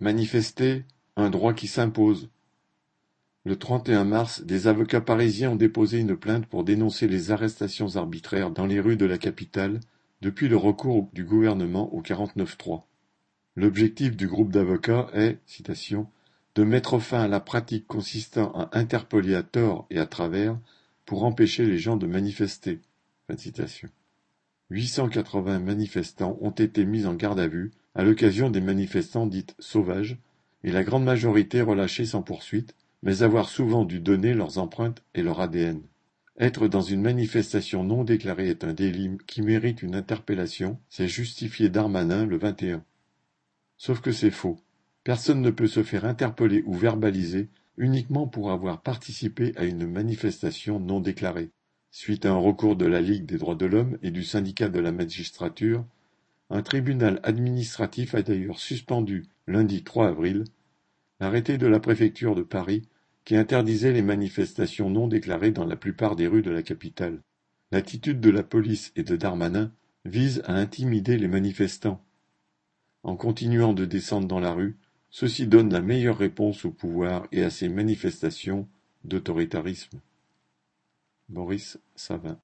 Manifester, un droit qui s'impose. Le 31 mars, des avocats parisiens ont déposé une plainte pour dénoncer les arrestations arbitraires dans les rues de la capitale depuis le recours du gouvernement au 49-3. L'objectif du groupe d'avocats est, citation, de mettre fin à la pratique consistant à interpeller à tort et à travers pour empêcher les gens de manifester. 880 manifestants ont été mis en garde à vue à l'occasion des manifestants dites sauvages, et la grande majorité relâchés sans poursuite, mais avoir souvent dû donner leurs empreintes et leur ADN. Être dans une manifestation non déclarée est un délit qui mérite une interpellation, c'est justifié Darmanin le 21. Sauf que c'est faux. Personne ne peut se faire interpeller ou verbaliser uniquement pour avoir participé à une manifestation non déclarée. Suite à un recours de la Ligue des droits de l'homme et du syndicat de la magistrature, un tribunal administratif a d'ailleurs suspendu, lundi 3 avril, l'arrêté de la préfecture de Paris qui interdisait les manifestations non déclarées dans la plupart des rues de la capitale. L'attitude de la police et de Darmanin vise à intimider les manifestants. En continuant de descendre dans la rue, ceci donne la meilleure réponse au pouvoir et à ces manifestations d'autoritarisme. Maurice Savin